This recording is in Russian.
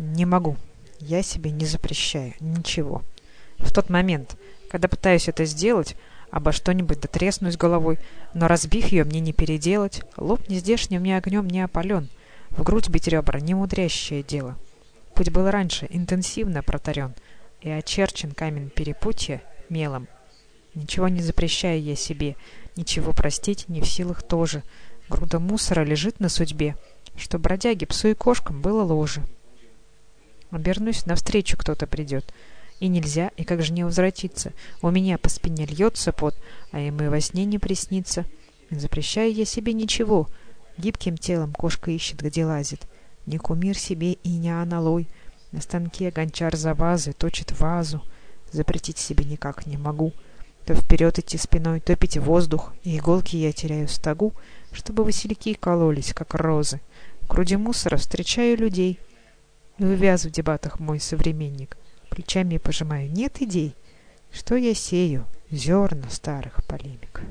Не могу. Я себе не запрещаю. Ничего. В тот момент, когда пытаюсь это сделать, обо что-нибудь дотреснусь головой, но разбив ее мне не переделать, лоб не здешним ни огнем не опален, в грудь бить ребра не мудрящее дело. Путь был раньше интенсивно протарен и очерчен камень перепутья мелом. Ничего не запрещаю я себе, ничего простить не в силах тоже. Груда мусора лежит на судьбе, что бродяге, псу и кошкам было ложе. Обернусь, навстречу кто-то придет. И нельзя, и как же не возвратиться? У меня по спине льется пот, а им и во сне не приснится. Запрещаю я себе ничего. Гибким телом кошка ищет, где лазит. Не кумир себе и не аналой. На станке гончар за вазы точит вазу. Запретить себе никак не могу. То вперед идти спиной, то пить воздух, и иголки я теряю стогу, чтобы васильки кололись, как розы. В груди мусора встречаю людей. Увяз в дебатах мой современник. Плечами пожимаю. Нет идей. Что я сею? Зерна старых полемик.